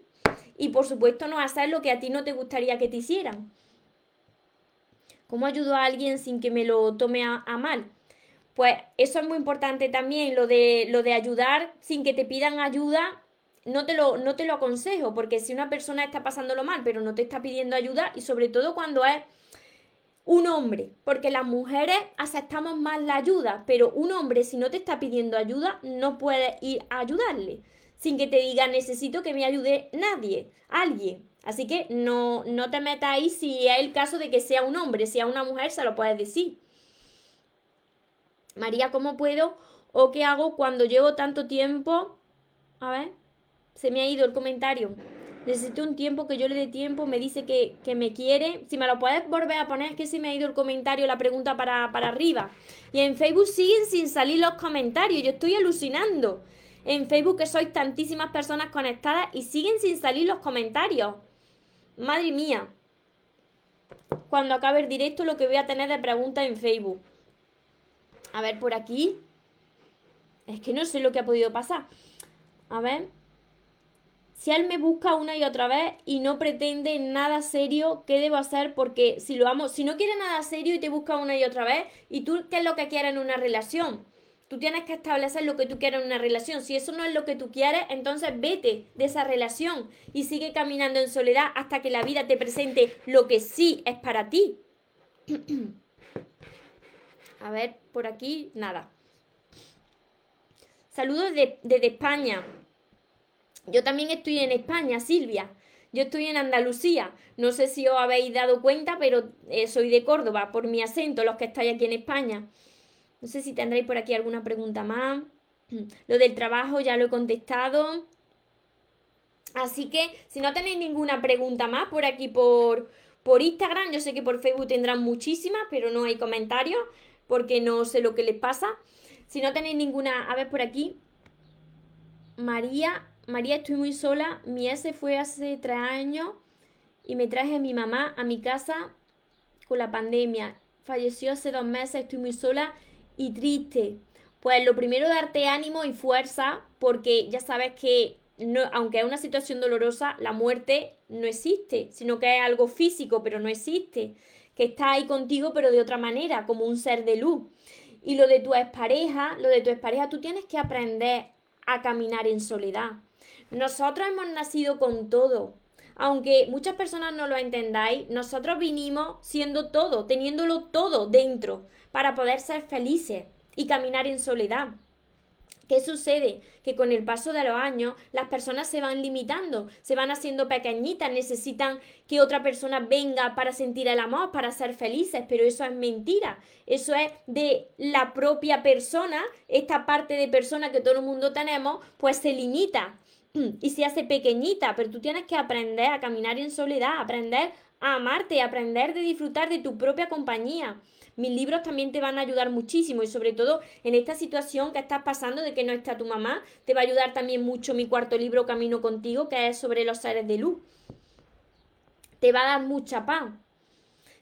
Y por supuesto, no hacer lo que a ti no te gustaría que te hicieran. ¿Cómo ayudo a alguien sin que me lo tome a, mal? Pues eso es muy importante también, lo de, lo de ayudar sin que te pidan ayuda, no te, lo, no te lo aconsejo, porque si una persona está pasándolo mal, pero no te está pidiendo ayuda, y sobre todo cuando es un hombre, porque las mujeres aceptamos más la ayuda, pero un hombre si no te está pidiendo ayuda, no puede ir a ayudarle, sin que te diga necesito que me ayude nadie, alguien. Así que no, no te metas ahí si es el caso de que sea un hombre, si una mujer se lo puedes decir. María, ¿cómo puedo o qué hago cuando llevo tanto tiempo? A ver, se me ha ido el comentario. Necesito un tiempo que yo le dé tiempo, me dice que, me quiere. Si me lo puedes volver a poner, es que se me ha ido el comentario, la pregunta para, para arriba. Y en Facebook siguen sin salir los comentarios, yo estoy alucinando. En Facebook que sois tantísimas personas conectadas y siguen sin salir los comentarios. Madre mía. Cuando acabe el directo lo que voy a tener de preguntas en Facebook. A ver, por aquí. Es que no sé lo que ha podido pasar. A ver. Si él me busca una y otra vez y no pretende nada serio, ¿qué debo hacer? Porque si lo amo, si no quiere nada serio y te busca una y otra vez, ¿y tú qué es lo que quieres en una relación? Tú tienes que establecer lo que tú quieres en una relación. Si eso no es lo que tú quieres, entonces vete de esa relación y sigue caminando en soledad hasta que la vida te presente lo que sí es para ti. A ver, por aquí, nada. Saludos desde España. Yo también estoy en España, Silvia. Yo estoy en Andalucía. No sé si os habéis dado cuenta, pero eh, soy de Córdoba, por mi acento, los que estáis aquí en España. No sé si tendréis por aquí alguna pregunta más. Lo del trabajo ya lo he contestado. Así que si no tenéis ninguna pregunta más por aquí por, por Instagram, yo sé que por Facebook tendrán muchísimas, pero no hay comentarios porque no sé lo que les pasa. Si no tenéis ninguna, a ver por aquí. María, María, estoy muy sola. Mi S fue hace tres años y me traje a mi mamá a mi casa con la pandemia. Falleció hace dos meses, estoy muy sola y triste? Pues lo primero, darte ánimo y fuerza, porque ya sabes que aunque es una situación dolorosa, la muerte no existe, sino que es algo físico, pero no existe, que está ahí contigo, pero de otra manera, como un ser de luz. Y lo de tu expareja, lo de tu expareja, tú tienes que aprender a caminar en soledad. Nosotros hemos nacido con todo. Aunque muchas personas no lo entendáis, nosotros vinimos siendo todo, teniéndolo todo dentro para poder ser felices y caminar en soledad. ¿Qué sucede? Que con el paso de los años las personas se van limitando, se van haciendo pequeñitas, necesitan que otra persona venga para sentir el amor, para ser felices, pero eso es mentira. Eso es de la propia persona, esta parte de persona que todo el mundo tenemos, pues se limita y se hace pequeñita, pero tú tienes que aprender a caminar en soledad, aprender a amarte, aprender de disfrutar de tu propia compañía. Mis libros también te van a ayudar muchísimo y sobre todo en esta situación que estás pasando de que no está tu mamá, te va a ayudar también mucho mi cuarto libro Camino contigo, que es sobre los seres de luz. Te va a dar mucha paz.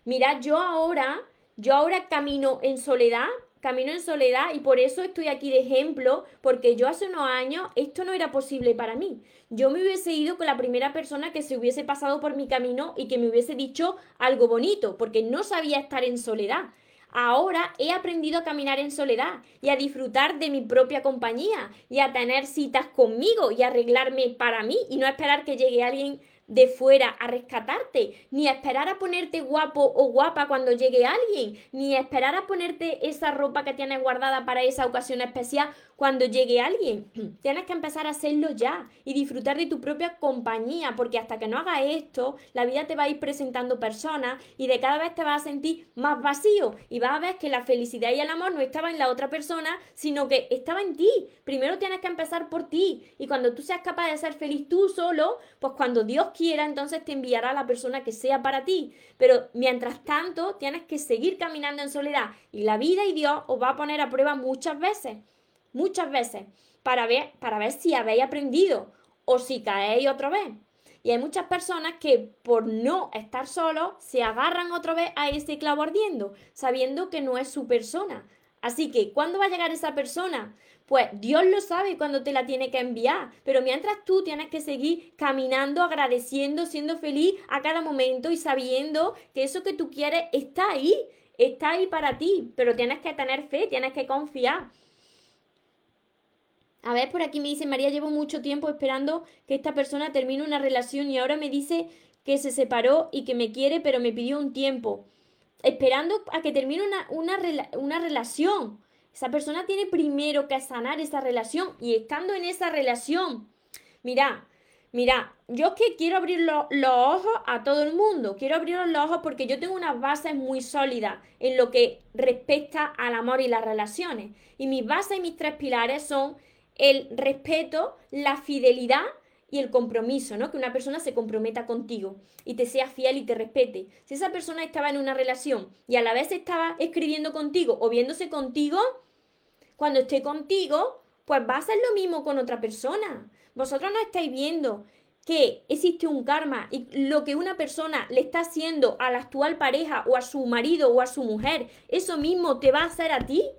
Mira, yo ahora, yo ahora camino en soledad, camino en soledad y por eso estoy aquí de ejemplo, porque yo hace unos años esto no era posible para mí. Yo me hubiese ido con la primera persona que se hubiese pasado por mi camino y que me hubiese dicho algo bonito, porque no sabía estar en soledad. Ahora he aprendido a caminar en soledad y a disfrutar de mi propia compañía y a tener citas conmigo y arreglarme para mí y no esperar que llegue alguien de fuera a rescatarte, ni esperar a ponerte guapo o guapa cuando llegue alguien, ni esperar a ponerte esa ropa que tienes guardada para esa ocasión especial cuando llegue alguien. Tienes que empezar a hacerlo ya y disfrutar de tu propia compañía, porque hasta que no hagas esto, la vida te va a ir presentando personas y de cada vez te vas a sentir más vacío y vas a ver que la felicidad y el amor no estaba en la otra persona, sino que estaba en ti. Primero tienes que empezar por ti y cuando tú seas capaz de ser feliz tú solo, pues cuando Dios quiera, entonces te enviará a la persona que sea para ti. Pero mientras tanto, tienes que seguir caminando en soledad y la vida y Dios os va a poner a prueba muchas veces, muchas veces, para ver, para ver si habéis aprendido o si caéis otra vez. Y hay muchas personas que por no estar solos se agarran otra vez a ese clavo ardiendo, sabiendo que no es su persona. Así que, ¿cuándo va a llegar esa persona? Pues Dios lo sabe cuándo te la tiene que enviar, pero mientras tú tienes que seguir caminando, agradeciendo, siendo feliz a cada momento y sabiendo que eso que tú quieres está ahí, está ahí para ti, pero tienes que tener fe, tienes que confiar. A ver, por aquí me dice María, llevo mucho tiempo esperando que esta persona termine una relación y ahora me dice que se separó y que me quiere, pero me pidió un tiempo. Esperando a que termine una, una, una relación. Esa persona tiene primero que sanar esa relación y estando en esa relación, mira, mira, yo es que quiero abrir los ojos a todo el mundo, quiero abrir los ojos porque yo tengo unas bases muy sólidas en lo que respecta al amor y las relaciones. Y mis bases y mis tres pilares son el respeto, la fidelidad y el compromiso, ¿no? Que una persona se comprometa contigo y te sea fiel y te respete. Si esa persona estaba en una relación y a la vez estaba escribiendo contigo o viéndose contigo, cuando esté contigo, pues va a ser lo mismo con otra persona. Vosotros no estáis viendo que existe un karma y lo que una persona le está haciendo a la actual pareja o a su marido o a su mujer, eso mismo te va a hacer a ti.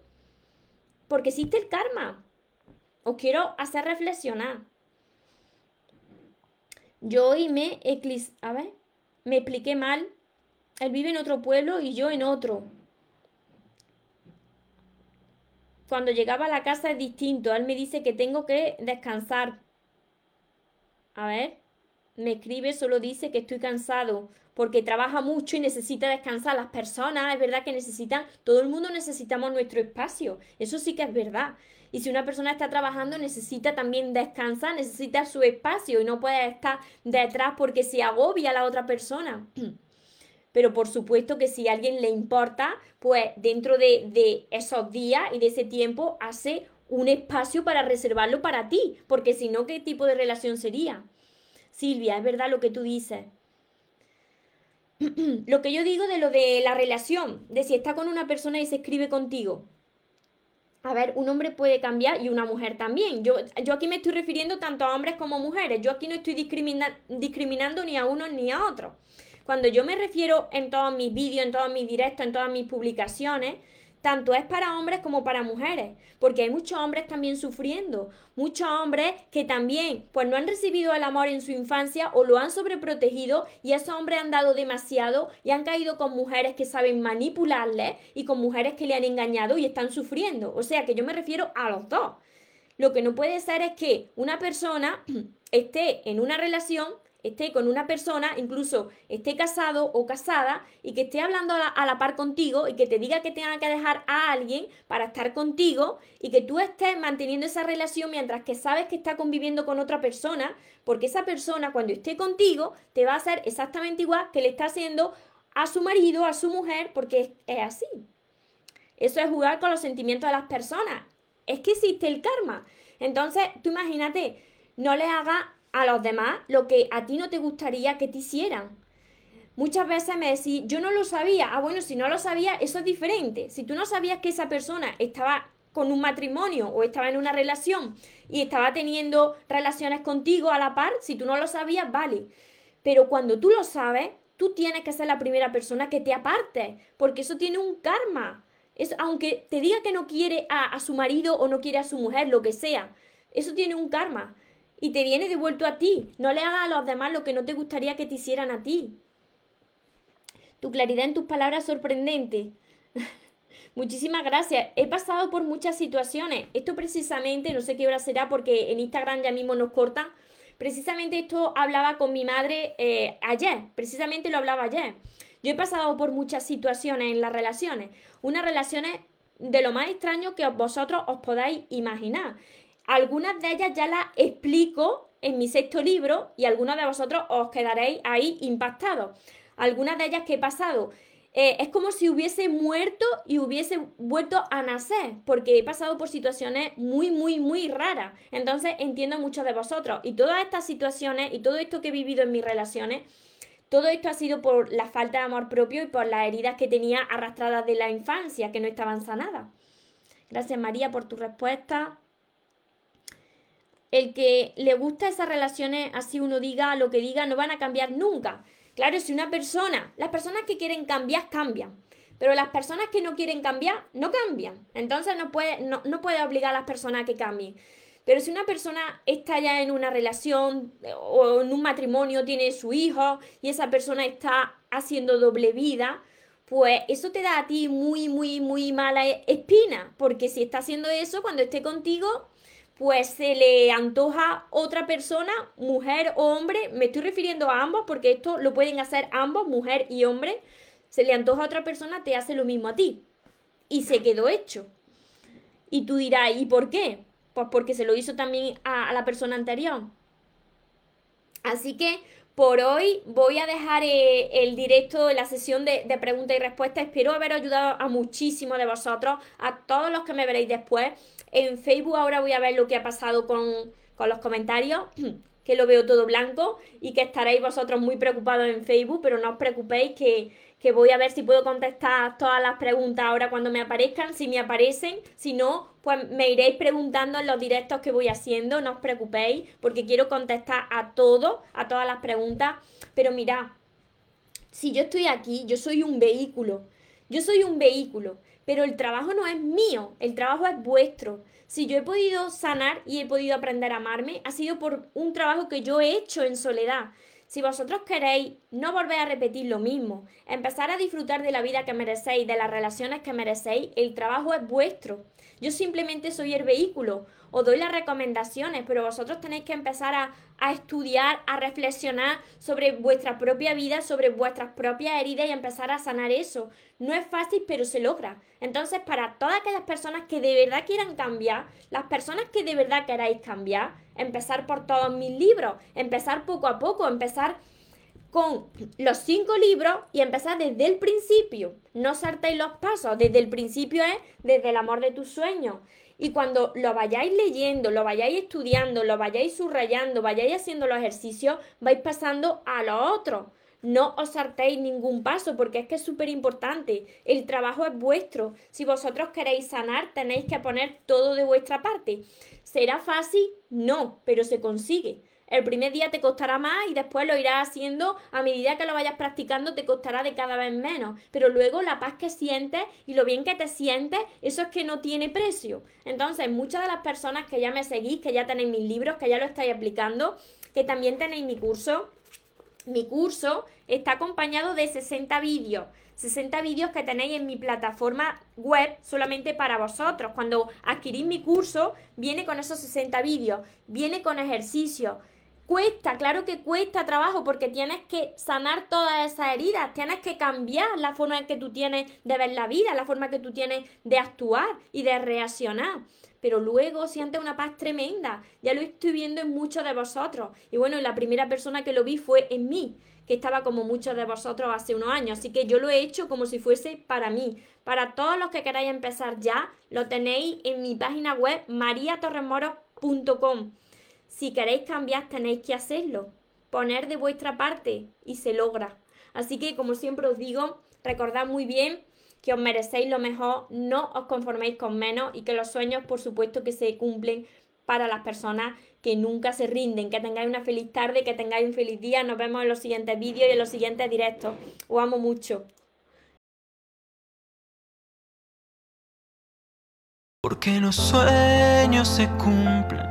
Porque existe el karma. Os quiero hacer reflexionar. Yo hoy me eclis a ver, me expliqué mal. Él vive en otro pueblo y yo en otro. Cuando llegaba a la casa es distinto. Él me dice que tengo que descansar. A ver, me escribe, solo dice que estoy cansado porque trabaja mucho y necesita descansar. Las personas, es verdad que necesitan, todo el mundo necesitamos nuestro espacio. Eso sí que es verdad. Y si una persona está trabajando, necesita también descansar, necesita su espacio y no puede estar detrás porque se agobia a la otra persona. Pero por supuesto que si a alguien le importa, pues dentro de, de esos días y de ese tiempo hace un espacio para reservarlo para ti, porque si no, ¿qué tipo de relación sería? Silvia, es verdad lo que tú dices. lo que yo digo de lo de la relación, de si está con una persona y se escribe contigo. A ver, un hombre puede cambiar y una mujer también. Yo, yo aquí me estoy refiriendo tanto a hombres como mujeres. Yo aquí no estoy discriminando ni a uno ni a otro. Cuando yo me refiero en todos mis vídeos, en todos mis directos, en todas mis publicaciones, tanto es para hombres como para mujeres, porque hay muchos hombres también sufriendo, muchos hombres que también pues no han recibido el amor en su infancia o lo han sobreprotegido y esos hombres han dado demasiado y han caído con mujeres que saben manipularles y con mujeres que le han engañado y están sufriendo. O sea que yo me refiero a los dos. Lo que no puede ser es que una persona esté en una relación esté con una persona, incluso esté casado o casada, y que esté hablando a la, par contigo y que te diga que tenga que dejar a alguien para estar contigo y que tú estés manteniendo esa relación mientras que sabes que está conviviendo con otra persona, porque esa persona cuando esté contigo te va a hacer exactamente igual que le está haciendo a su marido, a su mujer, porque es así. Eso es jugar con los sentimientos de las personas. Es que existe el karma. Entonces, tú imagínate, no le hagas a los demás lo que a ti no te gustaría que te hicieran. Muchas veces me decís, yo no lo sabía. Ah, bueno, si no lo sabía, eso es diferente. Si tú no sabías que esa persona estaba con un matrimonio o estaba en una relación y estaba teniendo relaciones contigo a la par, si tú no lo sabías, vale. Pero cuando tú lo sabes, tú tienes que ser la primera persona que te aparte, porque eso tiene un karma. Es, aunque te diga que no quiere a, a su marido o no quiere a su mujer, lo que sea, eso tiene un karma y te viene devuelto a ti. No le hagas a los demás lo que no te gustaría que te hicieran a ti. Tu claridad en tus palabras sorprendente. Muchísimas gracias. He pasado por muchas situaciones. Esto precisamente, no sé qué hora será porque en Instagram ya mismo nos corta. Precisamente esto hablaba con mi madre eh, ayer. Precisamente lo hablaba ayer. Yo he pasado por muchas situaciones en las relaciones. Unas relaciones de lo más extraño que vosotros os podáis imaginar. Algunas de ellas ya las explico en mi sexto libro y algunos de vosotros os quedaréis ahí impactados. Algunas de ellas que he pasado. Eh, es como si hubiese muerto y hubiese vuelto a nacer, porque he pasado por situaciones muy, muy, muy raras. Entonces entiendo mucho de vosotros. Y todas estas situaciones y todo esto que he vivido en mis relaciones, todo esto ha sido por la falta de amor propio y por las heridas que tenía arrastradas de la infancia, que no estaban sanadas. Gracias María por tu respuesta. El que le gusta esas relaciones, así uno diga lo que diga, no van a cambiar nunca. Claro, si una persona, las personas que quieren cambiar, cambian. Pero las personas que no quieren cambiar, no cambian. Entonces no puede, no, no puede obligar a las personas a que cambien. Pero si una persona está ya en una relación eh, o en un matrimonio, tiene su hijo y esa persona está haciendo doble vida, pues eso te da a ti muy, muy, muy mala espina, porque si está haciendo eso, cuando esté contigo, pues se le antoja otra persona, mujer o hombre, me estoy refiriendo a ambos, porque esto lo pueden hacer ambos, mujer y hombre, se le antoja a otra persona, te hace lo mismo a ti. Y se quedó hecho. Y tú dirás, ¿y por qué? Pues porque se lo hizo también a, la persona anterior. Así que por hoy voy a dejar eh, el directo, la sesión de, preguntas y respuestas. Espero haber ayudado a muchísimos de vosotros, a todos los que me veréis después. En Facebook ahora voy a ver lo que ha pasado con, con los comentarios, que lo veo todo blanco y que estaréis vosotros muy preocupados en Facebook, pero no os preocupéis que que voy a ver si puedo contestar todas las preguntas ahora cuando me aparezcan, si me aparecen, si no, pues me iréis preguntando en los directos que voy haciendo, no os preocupéis, porque quiero contestar a todo, a todas las preguntas, pero mirad, si yo estoy aquí, yo soy un vehículo, yo soy un vehículo, pero el trabajo no es mío, el trabajo es vuestro. Si yo he podido sanar y he podido aprender a amarme, ha sido por un trabajo que yo he hecho en soledad. Si vosotros queréis no volver a repetir lo mismo, empezar a disfrutar de la vida que merecéis, de las relaciones que merecéis, el trabajo es vuestro. Yo simplemente soy el vehículo, os doy las recomendaciones, pero vosotros tenéis que empezar a, a, estudiar, a reflexionar sobre vuestra propia vida, sobre vuestras propias heridas y empezar a sanar eso. No es fácil, pero se logra. Entonces, para todas aquellas personas que de verdad quieran cambiar, las personas que de verdad queráis cambiar, empezar por todos mis libros, empezar poco a poco, empezar con los cinco libros y empezar desde el principio. No saltéis los pasos, desde el principio es desde el amor de tus sueños. Y cuando lo vayáis leyendo, lo vayáis estudiando, lo vayáis subrayando, vayáis haciendo los ejercicios, vais pasando a lo otro. No os saltéis ningún paso porque es que es súper importante. El trabajo es vuestro. Si vosotros queréis sanar, tenéis que poner todo de vuestra parte. ¿Será fácil? No, pero se consigue. El primer día te costará más y después lo irás haciendo a medida que lo vayas practicando te costará de cada vez menos. Pero luego la paz que sientes y lo bien que te sientes, eso es que no tiene precio. Entonces, muchas de las personas que ya me seguís, que ya tenéis mis libros, que ya lo estáis aplicando, que también tenéis mi curso, mi curso está acompañado de 60 vídeos. 60 vídeos que tenéis en mi plataforma web solamente para vosotros. Cuando adquirís mi curso, viene con esos 60 vídeos, viene con ejercicios. Cuesta, claro que cuesta trabajo porque tienes que sanar todas esas heridas, tienes que cambiar la forma en que tú tienes de ver la vida, la forma que tú tienes de actuar y de reaccionar pero luego sientes una paz tremenda. Ya lo estoy viendo en muchos de vosotros. Y bueno, la primera persona que lo vi fue en mí, que estaba como muchos de vosotros hace unos años. Así que yo lo he hecho como si fuese para mí. Para todos los que queráis empezar ya, lo tenéis en mi página web mariatorremoros.com. Si queréis cambiar, tenéis que hacerlo. Poner de vuestra parte y se logra. Así que, como siempre os digo, recordad muy bien que os merecéis lo mejor, no os conforméis con menos y que los sueños, por supuesto, que se cumplen para las personas que nunca se rinden. Que tengáis una feliz tarde, que tengáis un feliz día. Nos vemos en los siguientes vídeos y en los siguientes directos. Os amo mucho. Porque los sueños se cumplen,